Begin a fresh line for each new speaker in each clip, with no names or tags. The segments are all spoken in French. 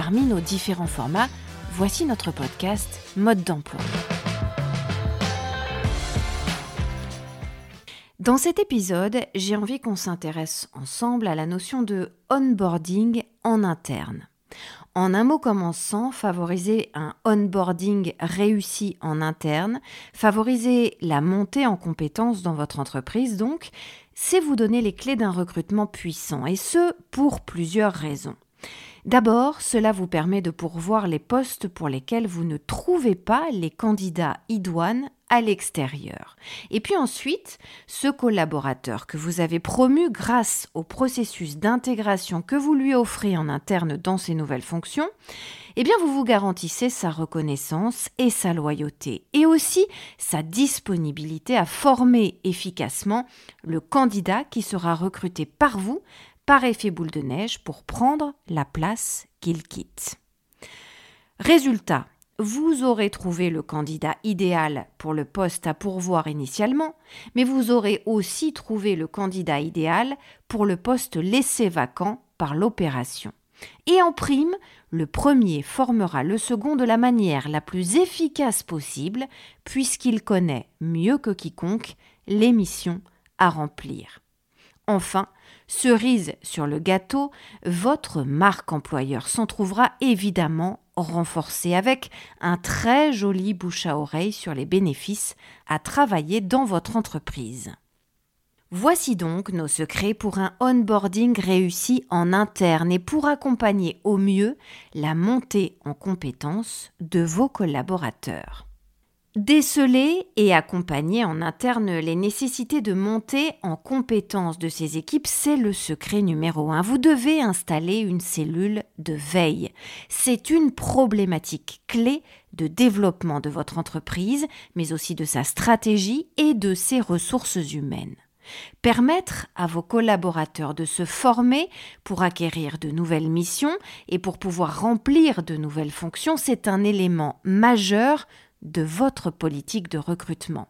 Parmi nos différents formats, voici notre podcast Mode d'emploi. Dans cet épisode, j'ai envie qu'on s'intéresse ensemble à la notion de onboarding en interne. En un mot commençant, favoriser un onboarding réussi en interne, favoriser la montée en compétences dans votre entreprise donc, c'est vous donner les clés d'un recrutement puissant, et ce pour plusieurs raisons. D'abord, cela vous permet de pourvoir les postes pour lesquels vous ne trouvez pas les candidats idoines à l'extérieur. Et puis ensuite, ce collaborateur que vous avez promu grâce au processus d'intégration que vous lui offrez en interne dans ses nouvelles fonctions, eh bien vous vous garantissez sa reconnaissance et sa loyauté, et aussi sa disponibilité à former efficacement le candidat qui sera recruté par vous par effet boule de neige pour prendre la place qu'il quitte. Résultat, vous aurez trouvé le candidat idéal pour le poste à pourvoir initialement, mais vous aurez aussi trouvé le candidat idéal pour le poste laissé vacant par l'opération. Et en prime, le premier formera le second de la manière la plus efficace possible, puisqu'il connaît mieux que quiconque les missions à remplir. Enfin, cerise sur le gâteau, votre marque employeur s'en trouvera évidemment renforcée avec un très joli bouche à oreille sur les bénéfices à travailler dans votre entreprise. Voici donc nos secrets pour un onboarding réussi en interne et pour accompagner au mieux la montée en compétences de vos collaborateurs. Déceler et accompagner en interne les nécessités de monter en compétence de ces équipes, c'est le secret numéro un. Vous devez installer une cellule de veille. C'est une problématique clé de développement de votre entreprise, mais aussi de sa stratégie et de ses ressources humaines. Permettre à vos collaborateurs de se former pour acquérir de nouvelles missions et pour pouvoir remplir de nouvelles fonctions, c'est un élément majeur de votre politique de recrutement.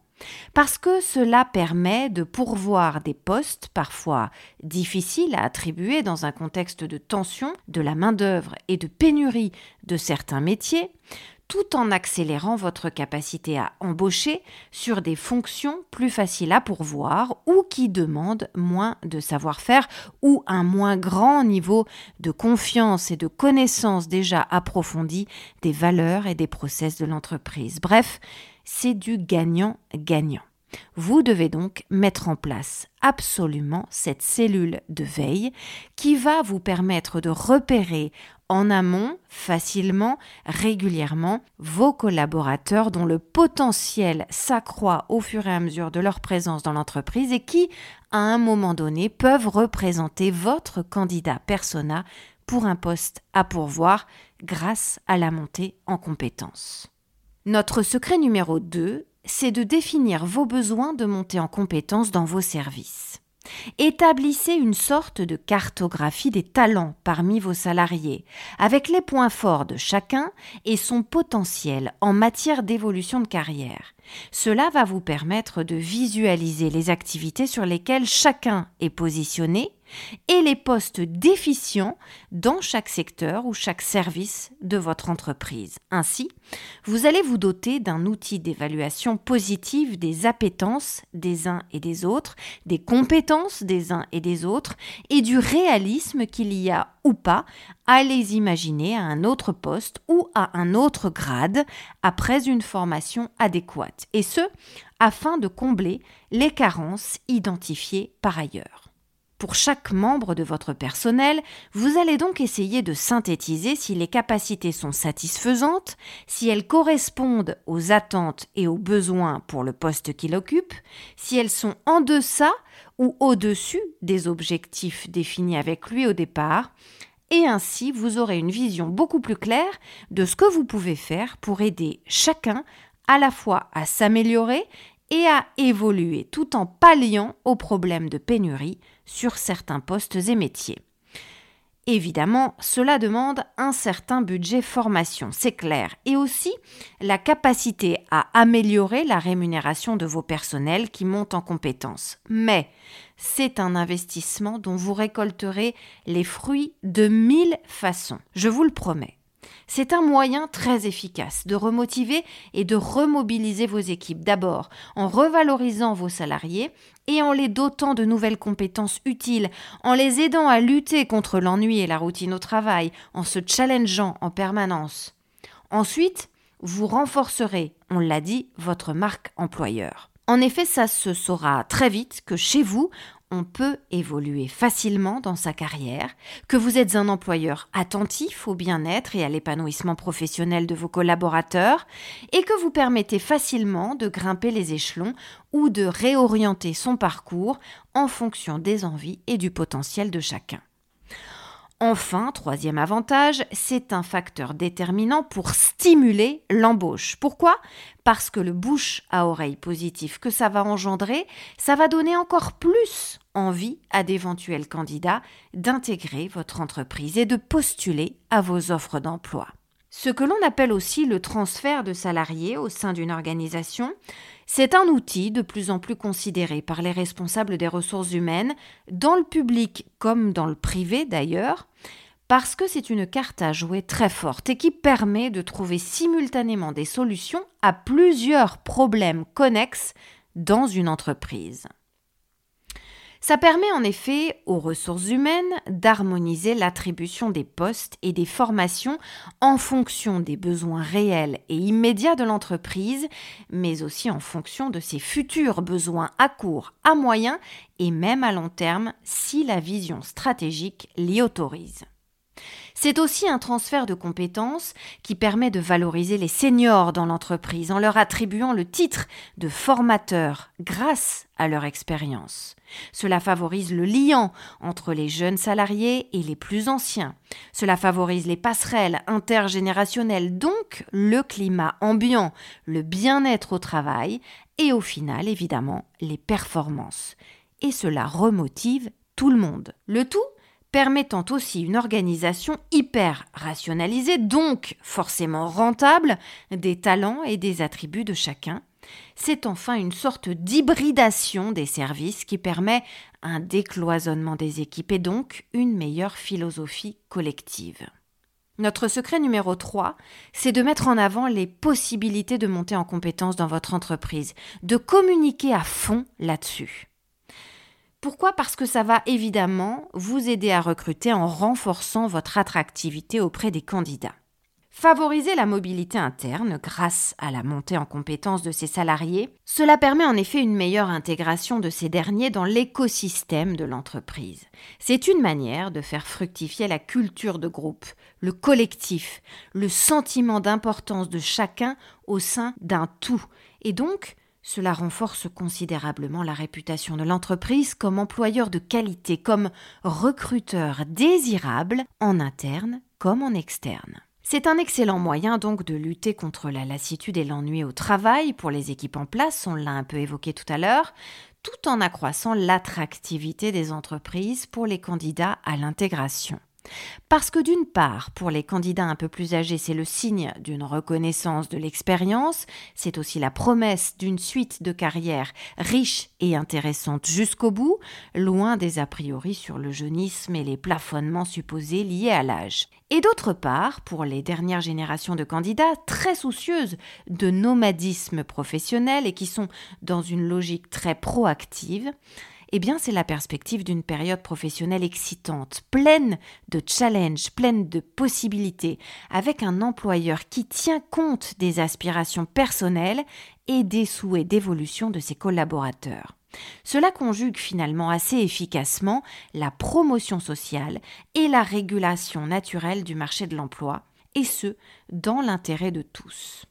Parce que cela permet de pourvoir des postes parfois difficiles à attribuer dans un contexte de tension de la main-d'œuvre et de pénurie de certains métiers, tout en accélérant votre capacité à embaucher sur des fonctions plus faciles à pourvoir ou qui demandent moins de savoir-faire ou un moins grand niveau de confiance et de connaissance déjà approfondie des valeurs et des process de l'entreprise. Bref, c'est du gagnant-gagnant. Vous devez donc mettre en place absolument cette cellule de veille qui va vous permettre de repérer en amont, facilement, régulièrement, vos collaborateurs dont le potentiel s'accroît au fur et à mesure de leur présence dans l'entreprise et qui, à un moment donné, peuvent représenter votre candidat persona pour un poste à pourvoir grâce à la montée en compétences. Notre secret numéro 2, c'est de définir vos besoins de montée en compétences dans vos services. Établissez une sorte de cartographie des talents parmi vos salariés, avec les points forts de chacun et son potentiel en matière d'évolution de carrière. Cela va vous permettre de visualiser les activités sur lesquelles chacun est positionné et les postes déficients dans chaque secteur ou chaque service de votre entreprise. Ainsi, vous allez vous doter d'un outil d'évaluation positive des appétences des uns et des autres, des compétences des uns et des autres et du réalisme qu'il y a ou pas à les imaginer à un autre poste ou à un autre grade après une formation adéquate. Et ce, afin de combler les carences identifiées par ailleurs. Pour chaque membre de votre personnel, vous allez donc essayer de synthétiser si les capacités sont satisfaisantes, si elles correspondent aux attentes et aux besoins pour le poste qu'il occupe, si elles sont en deçà ou au-dessus des objectifs définis avec lui au départ, et ainsi vous aurez une vision beaucoup plus claire de ce que vous pouvez faire pour aider chacun à la fois à s'améliorer et à évoluer tout en palliant aux problèmes de pénurie sur certains postes et métiers. Évidemment, cela demande un certain budget formation, c'est clair, et aussi la capacité à améliorer la rémunération de vos personnels qui montent en compétences. Mais c'est un investissement dont vous récolterez les fruits de mille façons, je vous le promets. C'est un moyen très efficace de remotiver et de remobiliser vos équipes. D'abord, en revalorisant vos salariés et en les dotant de nouvelles compétences utiles, en les aidant à lutter contre l'ennui et la routine au travail, en se challengeant en permanence. Ensuite, vous renforcerez, on l'a dit, votre marque employeur. En effet, ça se saura très vite que chez vous, on peut évoluer facilement dans sa carrière, que vous êtes un employeur attentif au bien-être et à l'épanouissement professionnel de vos collaborateurs, et que vous permettez facilement de grimper les échelons ou de réorienter son parcours en fonction des envies et du potentiel de chacun. Enfin, troisième avantage, c'est un facteur déterminant pour stimuler l'embauche. Pourquoi? Parce que le bouche à oreille positif que ça va engendrer, ça va donner encore plus envie à d'éventuels candidats d'intégrer votre entreprise et de postuler à vos offres d'emploi. Ce que l'on appelle aussi le transfert de salariés au sein d'une organisation, c'est un outil de plus en plus considéré par les responsables des ressources humaines, dans le public comme dans le privé d'ailleurs, parce que c'est une carte à jouer très forte et qui permet de trouver simultanément des solutions à plusieurs problèmes connexes dans une entreprise. Ça permet en effet aux ressources humaines d'harmoniser l'attribution des postes et des formations en fonction des besoins réels et immédiats de l'entreprise, mais aussi en fonction de ses futurs besoins à court, à moyen et même à long terme si la vision stratégique l'y autorise. C'est aussi un transfert de compétences qui permet de valoriser les seniors dans l'entreprise en leur attribuant le titre de formateur grâce à leur expérience. Cela favorise le lien entre les jeunes salariés et les plus anciens. Cela favorise les passerelles intergénérationnelles, donc le climat ambiant, le bien-être au travail et au final, évidemment, les performances. Et cela remotive tout le monde. Le tout permettant aussi une organisation hyper rationalisée, donc forcément rentable, des talents et des attributs de chacun. C'est enfin une sorte d'hybridation des services qui permet un décloisonnement des équipes et donc une meilleure philosophie collective. Notre secret numéro 3, c'est de mettre en avant les possibilités de monter en compétences dans votre entreprise, de communiquer à fond là-dessus. Pourquoi? Parce que ça va évidemment vous aider à recruter en renforçant votre attractivité auprès des candidats. Favoriser la mobilité interne grâce à la montée en compétences de ses salariés, cela permet en effet une meilleure intégration de ces derniers dans l'écosystème de l'entreprise. C'est une manière de faire fructifier la culture de groupe, le collectif, le sentiment d'importance de chacun au sein d'un tout, et donc cela renforce considérablement la réputation de l'entreprise comme employeur de qualité, comme recruteur désirable en interne comme en externe. C'est un excellent moyen donc de lutter contre la lassitude et l'ennui au travail pour les équipes en place, on l'a un peu évoqué tout à l'heure, tout en accroissant l'attractivité des entreprises pour les candidats à l'intégration. Parce que d'une part, pour les candidats un peu plus âgés, c'est le signe d'une reconnaissance de l'expérience, c'est aussi la promesse d'une suite de carrières riche et intéressante jusqu'au bout, loin des a priori sur le jeunisme et les plafonnements supposés liés à l'âge. Et d'autre part, pour les dernières générations de candidats très soucieuses de nomadisme professionnel et qui sont dans une logique très proactive, eh bien c'est la perspective d'une période professionnelle excitante, pleine de challenges, pleine de possibilités, avec un employeur qui tient compte des aspirations personnelles et des souhaits d'évolution de ses collaborateurs. Cela conjugue finalement assez efficacement la promotion sociale et la régulation naturelle du marché de l'emploi, et ce, dans l'intérêt de tous.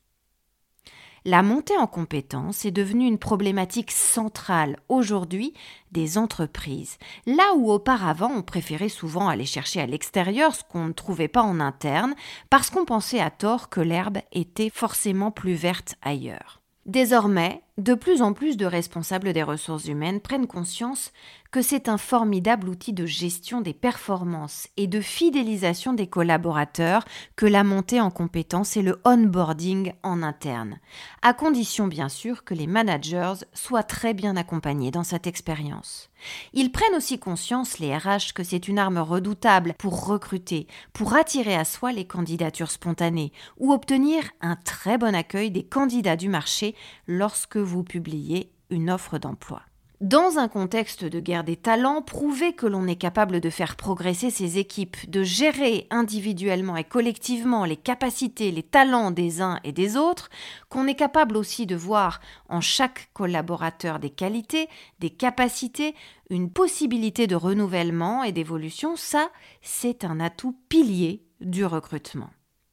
La montée en compétence est devenue une problématique centrale aujourd'hui des entreprises, là où auparavant on préférait souvent aller chercher à l'extérieur ce qu'on ne trouvait pas en interne, parce qu'on pensait à tort que l'herbe était forcément plus verte ailleurs. Désormais, de plus en plus de responsables des ressources humaines prennent conscience que c'est un formidable outil de gestion des performances et de fidélisation des collaborateurs que la montée en compétences et le onboarding en interne, à condition bien sûr que les managers soient très bien accompagnés dans cette expérience. Ils prennent aussi conscience, les RH, que c'est une arme redoutable pour recruter, pour attirer à soi les candidatures spontanées ou obtenir un très bon accueil des candidats du marché lorsque vous publiez une offre d'emploi. Dans un contexte de guerre des talents, prouver que l'on est capable de faire progresser ses équipes, de gérer individuellement et collectivement les capacités, les talents des uns et des autres, qu'on est capable aussi de voir en chaque collaborateur des qualités, des capacités, une possibilité de renouvellement et d'évolution, ça, c'est un atout pilier du recrutement.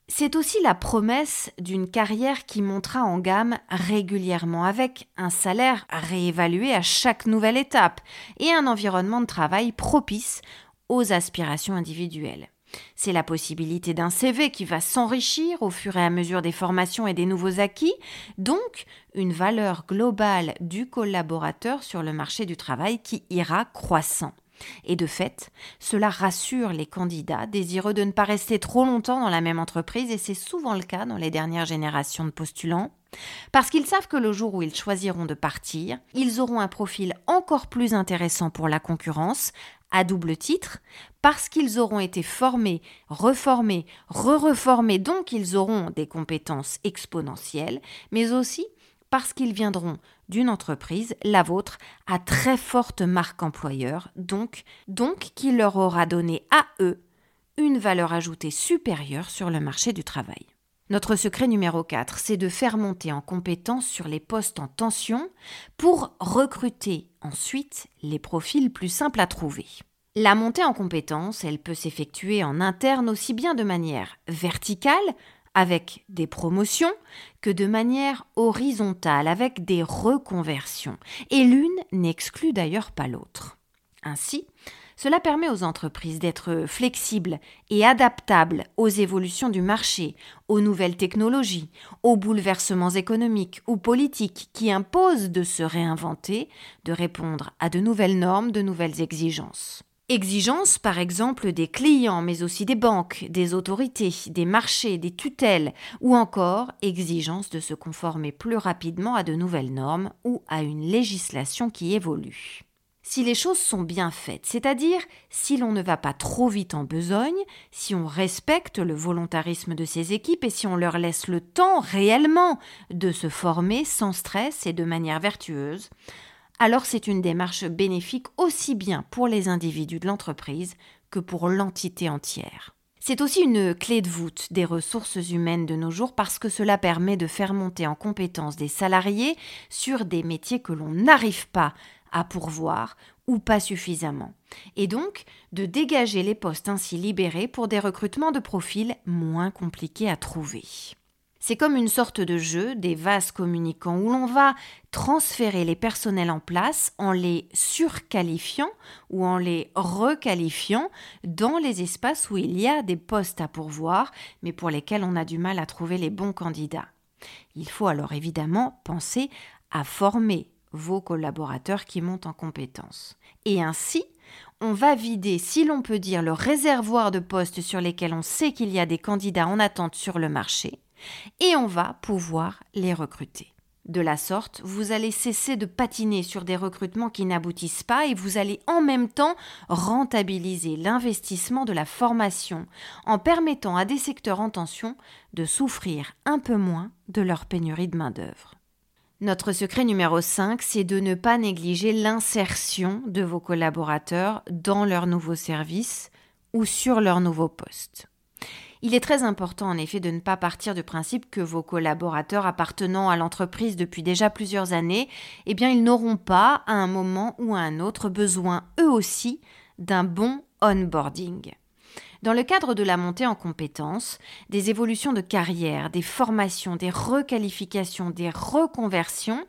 C'est aussi la promesse d'une carrière qui montera en gamme régulièrement avec un salaire réévalué à chaque nouvelle étape et un environnement de travail propice aux aspirations individuelles. C'est la possibilité d'un CV qui va s'enrichir au fur et à mesure des formations et des nouveaux acquis, donc une valeur globale du collaborateur sur le marché du travail qui ira croissant. Et de fait, cela rassure les candidats désireux de ne pas rester trop longtemps dans la même entreprise, et c'est souvent le cas dans les dernières générations de postulants, parce qu'ils savent que le jour où ils choisiront de partir, ils auront un profil encore plus intéressant pour la concurrence, à double titre, parce qu'ils auront été formés, reformés, re-reformés, donc ils auront des compétences exponentielles, mais aussi parce qu'ils viendront d'une entreprise, la vôtre, à très forte marque employeur, donc, donc qui leur aura donné à eux une valeur ajoutée supérieure sur le marché du travail. Notre secret numéro 4, c'est de faire monter en compétence sur les postes en tension pour recruter ensuite les profils plus simples à trouver. La montée en compétence, elle peut s'effectuer en interne aussi bien de manière verticale, avec des promotions que de manière horizontale avec des reconversions, et l'une n'exclut d'ailleurs pas l'autre. Ainsi, cela permet aux entreprises d'être flexibles et adaptables aux évolutions du marché, aux nouvelles technologies, aux bouleversements économiques ou politiques qui imposent de se réinventer, de répondre à de nouvelles normes, de nouvelles exigences. Exigences, par exemple, des clients, mais aussi des banques, des autorités, des marchés, des tutelles, ou encore exigences de se conformer plus rapidement à de nouvelles normes ou à une législation qui évolue. Si les choses sont bien faites, c'est-à-dire si l'on ne va pas trop vite en besogne, si on respecte le volontarisme de ses équipes et si on leur laisse le temps réellement de se former sans stress et de manière vertueuse, alors c'est une démarche bénéfique aussi bien pour les individus de l'entreprise que pour l'entité entière. C'est aussi une clé de voûte des ressources humaines de nos jours parce que cela permet de faire monter en compétence des salariés sur des métiers que l'on n'arrive pas à pourvoir ou pas suffisamment, et donc de dégager les postes ainsi libérés pour des recrutements de profils moins compliqués à trouver. C'est comme une sorte de jeu des vases communicants où l'on va transférer les personnels en place en les surqualifiant ou en les requalifiant dans les espaces où il y a des postes à pourvoir mais pour lesquels on a du mal à trouver les bons candidats. Il faut alors évidemment penser à former vos collaborateurs qui montent en compétences. Et ainsi, on va vider, si l'on peut dire, le réservoir de postes sur lesquels on sait qu'il y a des candidats en attente sur le marché et on va pouvoir les recruter. De la sorte, vous allez cesser de patiner sur des recrutements qui n'aboutissent pas et vous allez en même temps rentabiliser l'investissement de la formation en permettant à des secteurs en tension de souffrir un peu moins de leur pénurie de main-d'œuvre. Notre secret numéro 5, c'est de ne pas négliger l'insertion de vos collaborateurs dans leur nouveau service ou sur leur nouveau poste. Il est très important en effet de ne pas partir du principe que vos collaborateurs appartenant à l'entreprise depuis déjà plusieurs années, eh ils n'auront pas à un moment ou à un autre besoin eux aussi d'un bon onboarding. Dans le cadre de la montée en compétences, des évolutions de carrière, des formations, des requalifications, des reconversions,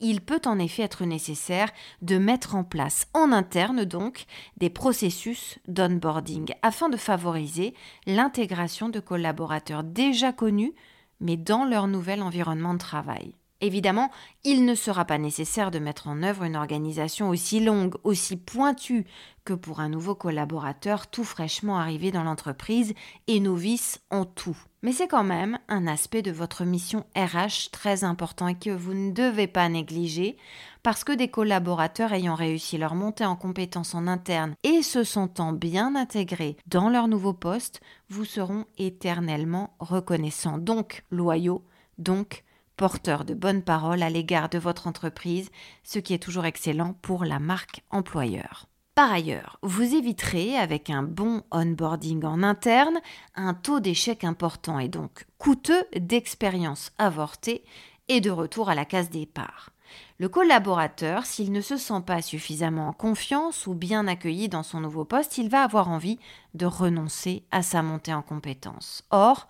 il peut en effet être nécessaire de mettre en place en interne donc des processus d'onboarding afin de favoriser l'intégration de collaborateurs déjà connus mais dans leur nouvel environnement de travail. Évidemment, il ne sera pas nécessaire de mettre en œuvre une organisation aussi longue, aussi pointue que pour un nouveau collaborateur tout fraîchement arrivé dans l'entreprise et novice en tout. Mais c'est quand même un aspect de votre mission RH très important et que vous ne devez pas négliger parce que des collaborateurs ayant réussi leur montée en compétences en interne et se sentant bien intégrés dans leur nouveau poste vous seront éternellement reconnaissants, donc loyaux, donc porteur de bonnes paroles à l'égard de votre entreprise, ce qui est toujours excellent pour la marque employeur. Par ailleurs, vous éviterez avec un bon onboarding en interne un taux d'échec important et donc coûteux d'expérience avortée et de retour à la case départ. Le collaborateur, s'il ne se sent pas suffisamment en confiance ou bien accueilli dans son nouveau poste, il va avoir envie de renoncer à sa montée en compétences. Or,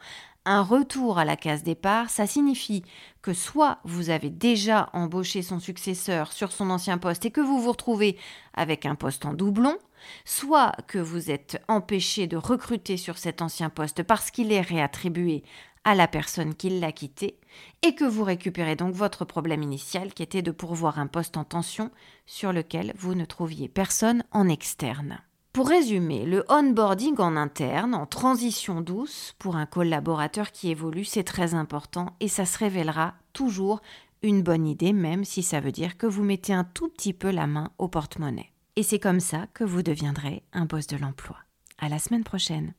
un retour à la case départ, ça signifie que soit vous avez déjà embauché son successeur sur son ancien poste et que vous vous retrouvez avec un poste en doublon, soit que vous êtes empêché de recruter sur cet ancien poste parce qu'il est réattribué à la personne qui l'a quitté, et que vous récupérez donc votre problème initial qui était de pourvoir un poste en tension sur lequel vous ne trouviez personne en externe. Pour résumer, le onboarding en interne, en transition douce, pour un collaborateur qui évolue, c'est très important et ça se révélera toujours une bonne idée, même si ça veut dire que vous mettez un tout petit peu la main au porte-monnaie. Et c'est comme ça que vous deviendrez un boss de l'emploi. À la semaine prochaine.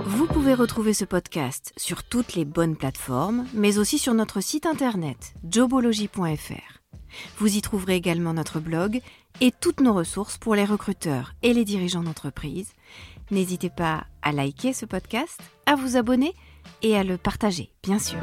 Vous pouvez retrouver ce podcast sur toutes les bonnes plateformes, mais aussi sur notre site internet jobology.fr. Vous y trouverez également notre blog et toutes nos ressources pour les recruteurs et les dirigeants d'entreprise. N'hésitez pas à liker ce podcast, à vous abonner et à le partager, bien sûr.